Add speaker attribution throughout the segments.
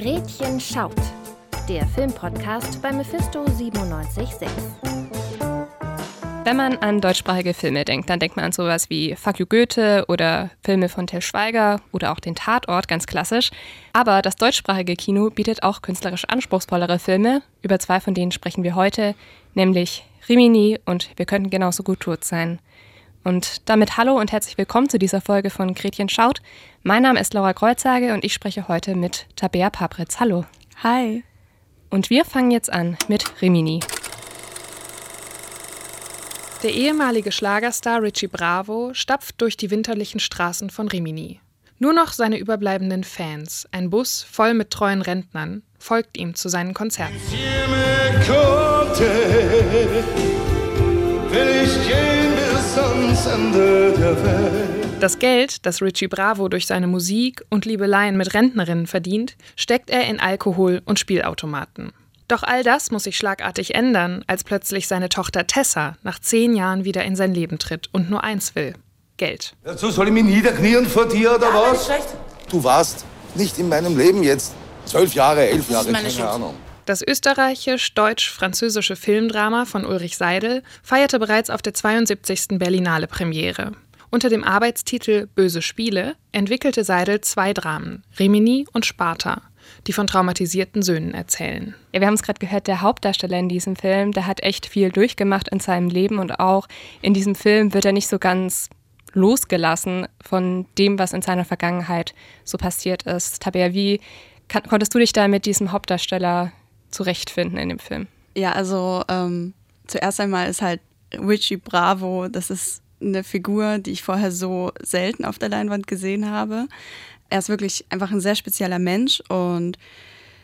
Speaker 1: Gretchen schaut, der Filmpodcast bei Mephisto 976.
Speaker 2: Wenn man an deutschsprachige Filme denkt, dann denkt man an sowas wie Fuck You Goethe oder Filme von Till Schweiger oder auch den Tatort, ganz klassisch. Aber das deutschsprachige Kino bietet auch künstlerisch anspruchsvollere Filme. Über zwei von denen sprechen wir heute, nämlich Rimini und Wir könnten genauso gut tot sein. Und damit hallo und herzlich willkommen zu dieser Folge von Gretchen schaut. Mein Name ist Laura Kreuzhage und ich spreche heute mit Tabea Papritz. Hallo.
Speaker 3: Hi.
Speaker 2: Und wir fangen jetzt an mit Rimini.
Speaker 4: Der ehemalige Schlagerstar Richie Bravo stapft durch die winterlichen Straßen von Rimini. Nur noch seine überbleibenden Fans, ein Bus voll mit treuen Rentnern, folgt ihm zu seinen Konzerten. Das Geld, das Richie Bravo durch seine Musik und Liebeleien mit Rentnerinnen verdient, steckt er in Alkohol und Spielautomaten. Doch all das muss sich schlagartig ändern, als plötzlich seine Tochter Tessa nach zehn Jahren wieder in sein Leben tritt und nur eins will: Geld.
Speaker 5: Dazu soll ich mich niederknien vor dir oder
Speaker 6: ja,
Speaker 5: was?
Speaker 6: Schlecht.
Speaker 5: Du warst nicht in meinem Leben jetzt zwölf Jahre, elf Jahre, keine
Speaker 6: Schuld.
Speaker 5: Ahnung.
Speaker 4: Das österreichisch-deutsch-französische Filmdrama von Ulrich Seidel feierte bereits auf der 72. Berlinale Premiere. Unter dem Arbeitstitel Böse Spiele entwickelte Seidel zwei Dramen, Rimini und Sparta die von traumatisierten Söhnen erzählen.
Speaker 2: Ja, wir haben es gerade gehört, der Hauptdarsteller in diesem Film, der hat echt viel durchgemacht in seinem Leben und auch in diesem Film wird er nicht so ganz losgelassen von dem, was in seiner Vergangenheit so passiert ist. Tabea, wie kann, konntest du dich da mit diesem Hauptdarsteller zurechtfinden in dem Film?
Speaker 3: Ja, also ähm, zuerst einmal ist halt Richie Bravo, das ist eine Figur, die ich vorher so selten auf der Leinwand gesehen habe er ist wirklich einfach ein sehr spezieller Mensch und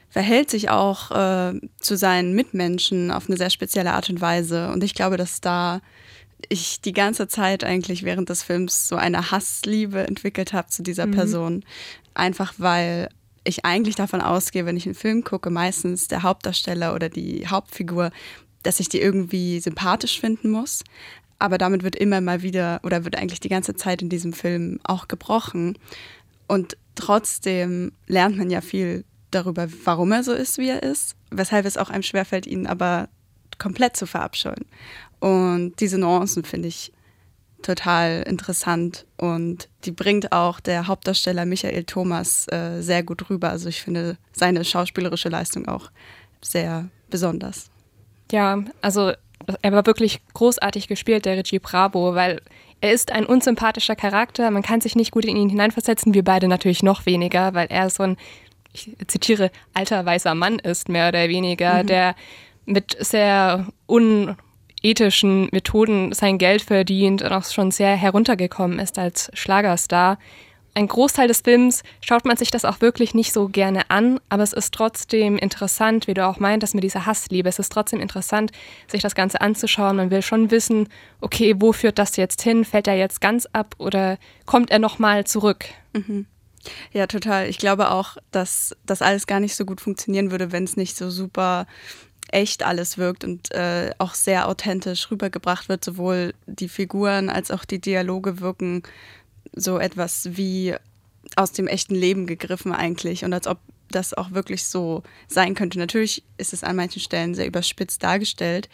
Speaker 3: verhält sich auch äh, zu seinen Mitmenschen auf eine sehr spezielle Art und Weise. Und ich glaube, dass da ich die ganze Zeit eigentlich während des Films so eine Hassliebe entwickelt habe zu dieser mhm. Person. Einfach weil ich eigentlich davon ausgehe, wenn ich einen Film gucke, meistens der Hauptdarsteller oder die Hauptfigur, dass ich die irgendwie sympathisch finden muss. Aber damit wird immer mal wieder oder wird eigentlich die ganze Zeit in diesem Film auch gebrochen. Und trotzdem lernt man ja viel darüber, warum er so ist, wie er ist, weshalb es auch einem schwerfällt, ihn aber komplett zu verabscheuen. Und diese Nuancen finde ich total interessant und die bringt auch der Hauptdarsteller Michael Thomas äh, sehr gut rüber. Also ich finde seine schauspielerische Leistung auch sehr besonders.
Speaker 2: Ja, also er war wirklich großartig gespielt, der Regie Bravo, weil er ist ein unsympathischer Charakter, man kann sich nicht gut in ihn hineinversetzen, wir beide natürlich noch weniger, weil er so ein, ich zitiere, alter weißer Mann ist, mehr oder weniger, mhm. der mit sehr unethischen Methoden sein Geld verdient und auch schon sehr heruntergekommen ist als Schlagerstar ein Großteil des Films schaut man sich das auch wirklich nicht so gerne an, aber es ist trotzdem interessant, wie du auch meintest, mit dieser Hassliebe. Es ist trotzdem interessant, sich das Ganze anzuschauen. Man will schon wissen, okay, wo führt das jetzt hin? Fällt er jetzt ganz ab oder kommt er nochmal zurück?
Speaker 3: Mhm. Ja, total. Ich glaube auch, dass das alles gar nicht so gut funktionieren würde, wenn es nicht so super echt alles wirkt und äh, auch sehr authentisch rübergebracht wird. Sowohl die Figuren als auch die Dialoge wirken so etwas wie aus dem echten Leben gegriffen eigentlich und als ob das auch wirklich so sein könnte. Natürlich ist es an manchen Stellen sehr überspitzt dargestellt,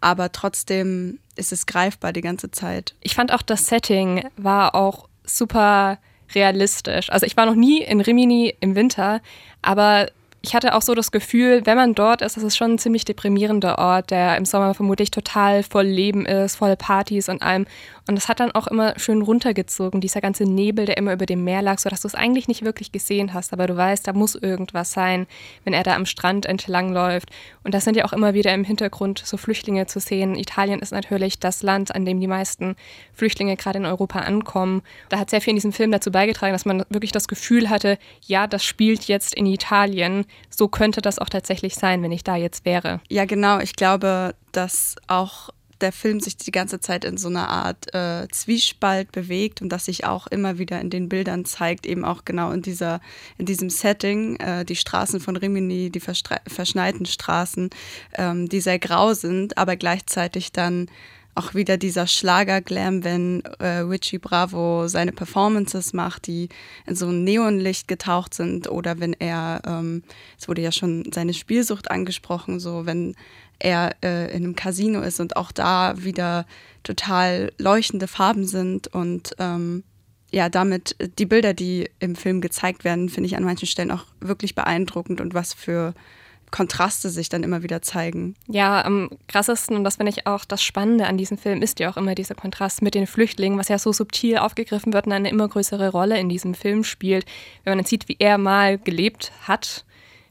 Speaker 3: aber trotzdem ist es greifbar die ganze Zeit.
Speaker 2: Ich fand auch das Setting war auch super realistisch. Also ich war noch nie in Rimini im Winter, aber ich hatte auch so das Gefühl, wenn man dort ist, das ist schon ein ziemlich deprimierender Ort, der im Sommer vermutlich total voll Leben ist, voll Partys und allem. Und das hat dann auch immer schön runtergezogen, dieser ganze Nebel, der immer über dem Meer lag, sodass du es eigentlich nicht wirklich gesehen hast. Aber du weißt, da muss irgendwas sein, wenn er da am Strand entlang läuft. Und das sind ja auch immer wieder im Hintergrund so Flüchtlinge zu sehen. Italien ist natürlich das Land, an dem die meisten Flüchtlinge gerade in Europa ankommen. Da hat sehr viel in diesem Film dazu beigetragen, dass man wirklich das Gefühl hatte, ja, das spielt jetzt in Italien. So könnte das auch tatsächlich sein, wenn ich da jetzt wäre.
Speaker 3: Ja, genau. Ich glaube, dass auch der Film sich die ganze Zeit in so einer Art äh, Zwiespalt bewegt und das sich auch immer wieder in den Bildern zeigt, eben auch genau in dieser, in diesem Setting, äh, die Straßen von Rimini, die verschneiten Straßen, ähm, die sehr grau sind, aber gleichzeitig dann auch wieder dieser Schlager-Glam, wenn äh, Richie Bravo seine Performances macht, die in so ein Neonlicht getaucht sind oder wenn er, ähm, es wurde ja schon seine Spielsucht angesprochen, so wenn er äh, in einem Casino ist und auch da wieder total leuchtende Farben sind und ähm, ja, damit die Bilder, die im Film gezeigt werden, finde ich an manchen Stellen auch wirklich beeindruckend und was für Kontraste sich dann immer wieder zeigen.
Speaker 2: Ja, am krassesten, und das finde ich auch das Spannende an diesem Film, ist ja auch immer dieser Kontrast mit den Flüchtlingen, was ja so subtil aufgegriffen wird und eine immer größere Rolle in diesem Film spielt. Wenn man dann sieht, wie er mal gelebt hat.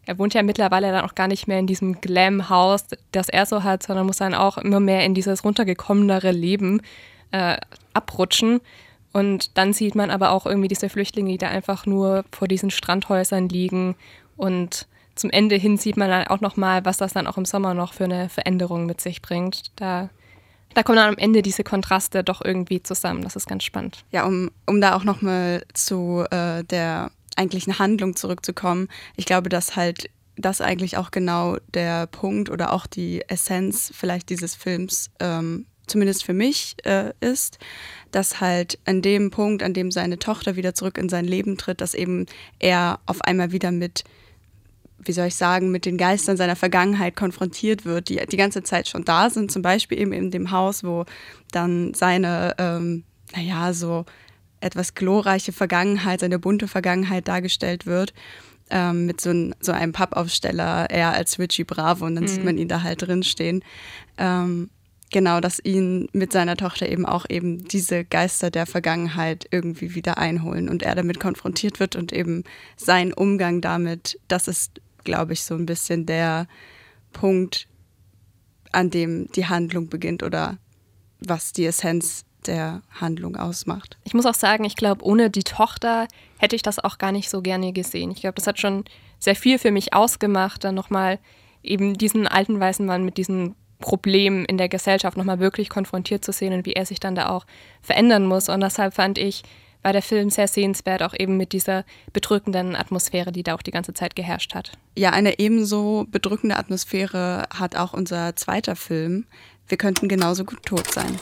Speaker 2: Er wohnt ja mittlerweile dann auch gar nicht mehr in diesem Glam-Haus, das er so hat, sondern muss dann auch immer mehr in dieses runtergekommenere Leben äh, abrutschen. Und dann sieht man aber auch irgendwie diese Flüchtlinge, die da einfach nur vor diesen Strandhäusern liegen und zum Ende hin sieht man dann auch nochmal, was das dann auch im Sommer noch für eine Veränderung mit sich bringt. Da, da kommen dann am Ende diese Kontraste doch irgendwie zusammen. Das ist ganz spannend.
Speaker 3: Ja, um, um da auch nochmal zu äh, der eigentlichen Handlung zurückzukommen. Ich glaube, dass halt das eigentlich auch genau der Punkt oder auch die Essenz vielleicht dieses Films ähm, zumindest für mich äh, ist, dass halt an dem Punkt, an dem seine Tochter wieder zurück in sein Leben tritt, dass eben er auf einmal wieder mit wie soll ich sagen, mit den Geistern seiner Vergangenheit konfrontiert wird, die die ganze Zeit schon da sind, zum Beispiel eben in dem Haus, wo dann seine, ähm, naja, so etwas glorreiche Vergangenheit, seine bunte Vergangenheit dargestellt wird. Ähm, mit so, ein, so einem Pappaufsteller, er als Richie Bravo, und dann mhm. sieht man ihn da halt drin stehen. Ähm, genau, dass ihn mit seiner Tochter eben auch eben diese Geister der Vergangenheit irgendwie wieder einholen und er damit konfrontiert wird und eben sein Umgang damit, das ist glaube ich, so ein bisschen der Punkt, an dem die Handlung beginnt oder was die Essenz der Handlung ausmacht.
Speaker 2: Ich muss auch sagen, ich glaube, ohne die Tochter hätte ich das auch gar nicht so gerne gesehen. Ich glaube, das hat schon sehr viel für mich ausgemacht, dann nochmal eben diesen alten weißen Mann mit diesen Problemen in der Gesellschaft nochmal wirklich konfrontiert zu sehen und wie er sich dann da auch verändern muss. Und deshalb fand ich war der Film sehr sehenswert, auch eben mit dieser bedrückenden Atmosphäre, die da auch die ganze Zeit geherrscht hat.
Speaker 3: Ja, eine ebenso bedrückende Atmosphäre hat auch unser zweiter Film. Wir könnten genauso gut tot sein.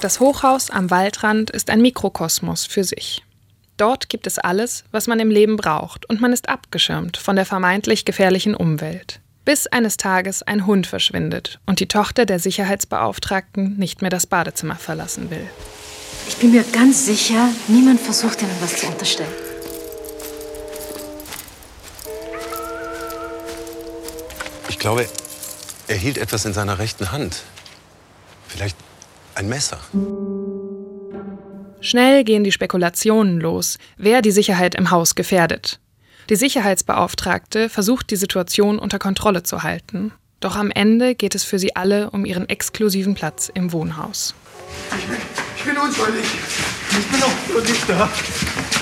Speaker 4: Das Hochhaus am Waldrand ist ein Mikrokosmos für sich. Dort gibt es alles, was man im Leben braucht, und man ist abgeschirmt von der vermeintlich gefährlichen Umwelt. Bis eines Tages ein Hund verschwindet und die Tochter der Sicherheitsbeauftragten nicht mehr das Badezimmer verlassen will.
Speaker 6: Ich bin mir ganz sicher, niemand versucht Ihnen was zu unterstellen.
Speaker 7: Ich glaube, er hielt etwas in seiner rechten Hand. Vielleicht ein Messer.
Speaker 4: Schnell gehen die Spekulationen los, wer die Sicherheit im Haus gefährdet. Die Sicherheitsbeauftragte versucht, die Situation unter Kontrolle zu halten. Doch am Ende geht es für sie alle um ihren exklusiven Platz im Wohnhaus.
Speaker 5: Ich bin, ich bin unschuldig. Ich bin unschuldig da.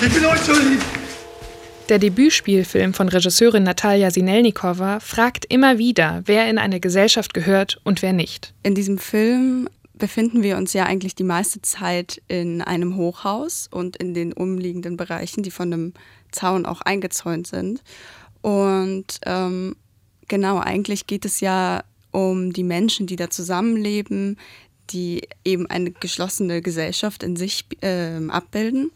Speaker 5: Ich bin unschuldig.
Speaker 4: Der Debütspielfilm von Regisseurin Natalia Sinelnikova fragt immer wieder, wer in eine Gesellschaft gehört und wer nicht.
Speaker 3: In diesem Film befinden wir uns ja eigentlich die meiste Zeit in einem Hochhaus und in den umliegenden Bereichen, die von einem Zaun auch eingezäunt sind. Und ähm, genau, eigentlich geht es ja um die Menschen, die da zusammenleben, die eben eine geschlossene Gesellschaft in sich äh, abbilden,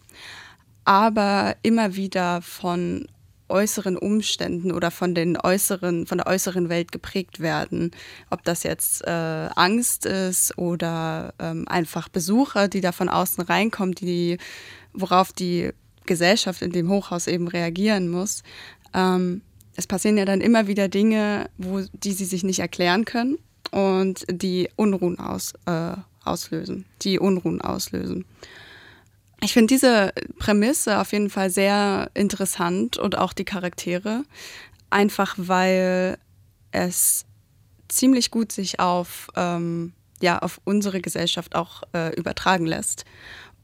Speaker 3: aber immer wieder von äußeren Umständen oder von den äußeren, von der äußeren Welt geprägt werden. Ob das jetzt äh, Angst ist oder ähm, einfach Besucher, die da von außen reinkommen, die, worauf die Gesellschaft in dem Hochhaus eben reagieren muss. Ähm, es passieren ja dann immer wieder Dinge, wo die sie sich nicht erklären können und die Unruhen aus, äh, auslösen, die Unruhen auslösen. Ich finde diese Prämisse auf jeden Fall sehr interessant und auch die Charaktere, einfach weil es ziemlich gut sich auf, ähm, ja, auf unsere Gesellschaft auch äh, übertragen lässt.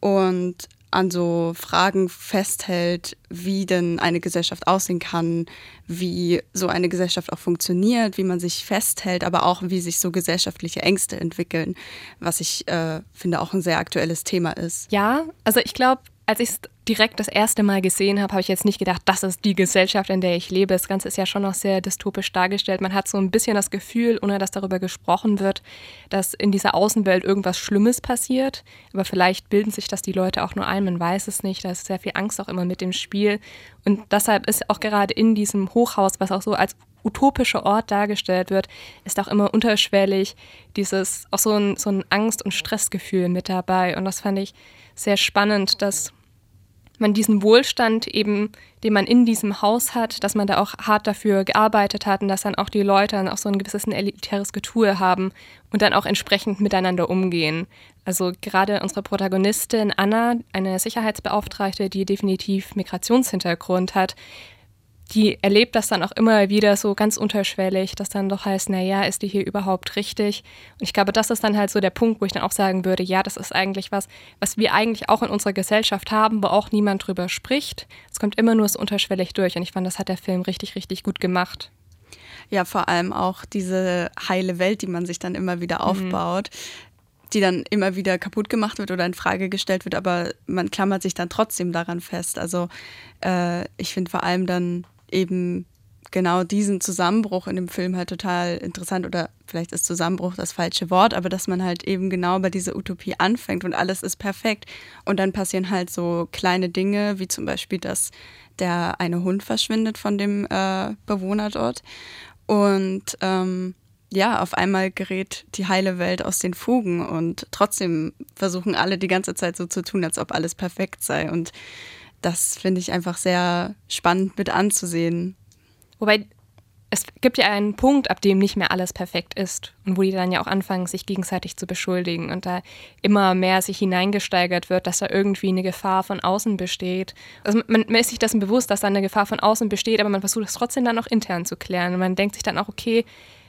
Speaker 3: Und an so Fragen festhält, wie denn eine Gesellschaft aussehen kann, wie so eine Gesellschaft auch funktioniert, wie man sich festhält, aber auch wie sich so gesellschaftliche Ängste entwickeln, was ich äh, finde auch ein sehr aktuelles Thema ist.
Speaker 2: Ja, also ich glaube, als ich es direkt das erste Mal gesehen habe, habe ich jetzt nicht gedacht, das ist die Gesellschaft, in der ich lebe. Das Ganze ist ja schon noch sehr dystopisch dargestellt. Man hat so ein bisschen das Gefühl, ohne dass darüber gesprochen wird, dass in dieser Außenwelt irgendwas Schlimmes passiert. Aber vielleicht bilden sich das die Leute auch nur ein, man weiß es nicht. Da ist sehr viel Angst auch immer mit dem Spiel. Und deshalb ist auch gerade in diesem Hochhaus, was auch so als utopischer Ort dargestellt wird, ist auch immer unterschwellig dieses, auch so ein, so ein Angst- und Stressgefühl mit dabei. Und das fand ich sehr spannend, dass man diesen Wohlstand eben, den man in diesem Haus hat, dass man da auch hart dafür gearbeitet hat und dass dann auch die Leute dann auch so ein gewisses elitäres Getue haben und dann auch entsprechend miteinander umgehen. Also gerade unsere Protagonistin Anna, eine Sicherheitsbeauftragte, die definitiv Migrationshintergrund hat, die erlebt das dann auch immer wieder so ganz unterschwellig, dass dann doch heißt, naja, ist die hier überhaupt richtig? Und ich glaube, das ist dann halt so der Punkt, wo ich dann auch sagen würde, ja, das ist eigentlich was, was wir eigentlich auch in unserer Gesellschaft haben, wo auch niemand drüber spricht. Es kommt immer nur so unterschwellig durch und ich fand, das hat der Film richtig, richtig gut gemacht.
Speaker 3: Ja, vor allem auch diese heile Welt, die man sich dann immer wieder mhm. aufbaut. Mhm die dann immer wieder kaputt gemacht wird oder in Frage gestellt wird, aber man klammert sich dann trotzdem daran fest. Also äh, ich finde vor allem dann eben genau diesen Zusammenbruch in dem Film halt total interessant oder vielleicht ist Zusammenbruch das falsche Wort, aber dass man halt eben genau bei dieser Utopie anfängt und alles ist perfekt. Und dann passieren halt so kleine Dinge, wie zum Beispiel, dass der eine Hund verschwindet von dem äh, Bewohner dort und ähm, ja, auf einmal gerät die heile Welt aus den Fugen und trotzdem versuchen alle die ganze Zeit so zu tun, als ob alles perfekt sei. Und das finde ich einfach sehr spannend mit anzusehen.
Speaker 2: Wobei es gibt ja einen Punkt, ab dem nicht mehr alles perfekt ist und wo die dann ja auch anfangen, sich gegenseitig zu beschuldigen und da immer mehr sich hineingesteigert wird, dass da irgendwie eine Gefahr von außen besteht. Also man, man ist sich dessen bewusst, dass da eine Gefahr von außen besteht, aber man versucht es trotzdem dann auch intern zu klären. Und man denkt sich dann auch, okay,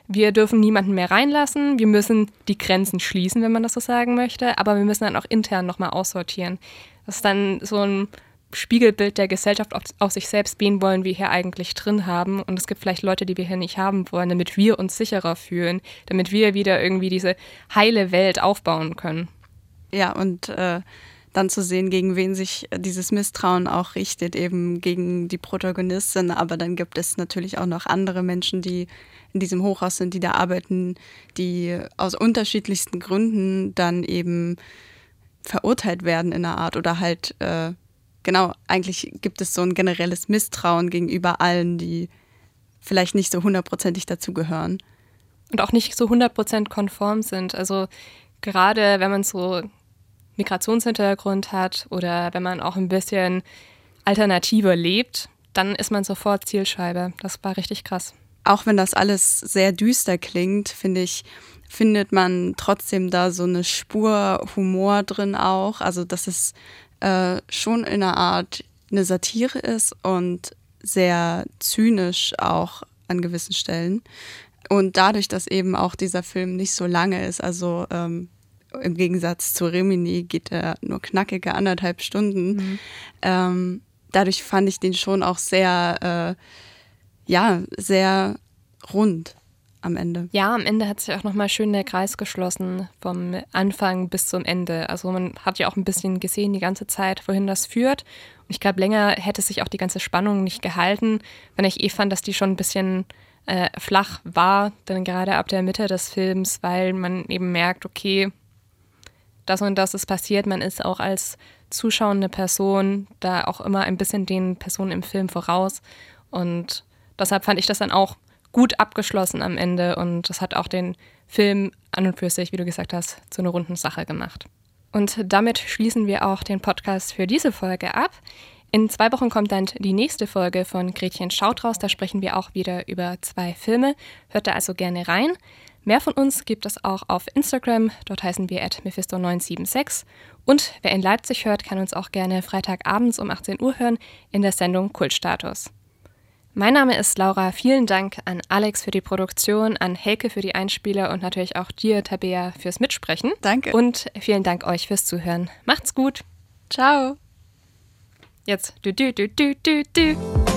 Speaker 2: wir dürfen niemanden mehr reinlassen, wir müssen die Grenzen schließen, wenn man das so sagen möchte, aber wir müssen dann auch intern nochmal aussortieren. Das ist dann so ein Spiegelbild der Gesellschaft auf, auf, sich selbst, wen wollen wir hier eigentlich drin haben. Und es gibt vielleicht Leute, die wir hier nicht haben wollen, damit wir uns sicherer fühlen, damit wir wieder irgendwie diese heile Welt aufbauen können.
Speaker 3: Ja, und äh, dann zu sehen, gegen wen sich dieses Misstrauen auch richtet, eben gegen die Protagonistin. Aber dann gibt es natürlich auch noch andere Menschen, die in diesem Hochhaus sind, die da arbeiten, die aus unterschiedlichsten Gründen dann eben verurteilt werden in einer Art oder halt äh, genau, eigentlich gibt es so ein generelles Misstrauen gegenüber allen, die vielleicht nicht so hundertprozentig dazugehören.
Speaker 2: Und auch nicht so hundertprozentig konform sind. Also gerade wenn man so Migrationshintergrund hat oder wenn man auch ein bisschen alternativer lebt, dann ist man sofort Zielscheibe. Das war richtig krass.
Speaker 3: Auch wenn das alles sehr düster klingt, finde ich, findet man trotzdem da so eine Spur Humor drin auch. Also, dass es äh, schon in einer Art eine Satire ist und sehr zynisch auch an gewissen Stellen. Und dadurch, dass eben auch dieser Film nicht so lange ist, also ähm, im Gegensatz zu Rimini geht er nur knackige anderthalb Stunden, mhm. ähm, dadurch fand ich den schon auch sehr, äh, ja, sehr rund am Ende.
Speaker 2: Ja, am Ende hat sich auch nochmal schön der Kreis geschlossen, vom Anfang bis zum Ende. Also man hat ja auch ein bisschen gesehen die ganze Zeit, wohin das führt. Und ich glaube, länger hätte sich auch die ganze Spannung nicht gehalten, wenn ich eh fand, dass die schon ein bisschen äh, flach war, dann gerade ab der Mitte des Films, weil man eben merkt, okay, das und das ist passiert. Man ist auch als zuschauende Person da auch immer ein bisschen den Personen im Film voraus. Und deshalb fand ich das dann auch gut abgeschlossen am Ende und das hat auch den Film an und für sich, wie du gesagt hast, zu einer runden Sache gemacht. Und damit schließen wir auch den Podcast für diese Folge ab. In zwei Wochen kommt dann die nächste Folge von Gretchen Schaut raus. Da sprechen wir auch wieder über zwei Filme. Hört da also gerne rein. Mehr von uns gibt es auch auf Instagram. Dort heißen wir at Mephisto976. Und wer in Leipzig hört, kann uns auch gerne Freitagabends um 18 Uhr hören in der Sendung Kultstatus. Mein Name ist Laura. Vielen Dank an Alex für die Produktion, an Helke für die Einspieler und natürlich auch dir, Tabea, fürs Mitsprechen.
Speaker 3: Danke.
Speaker 2: Und vielen Dank euch fürs Zuhören. Macht's gut.
Speaker 3: Ciao.
Speaker 2: Jetzt du du du du du du.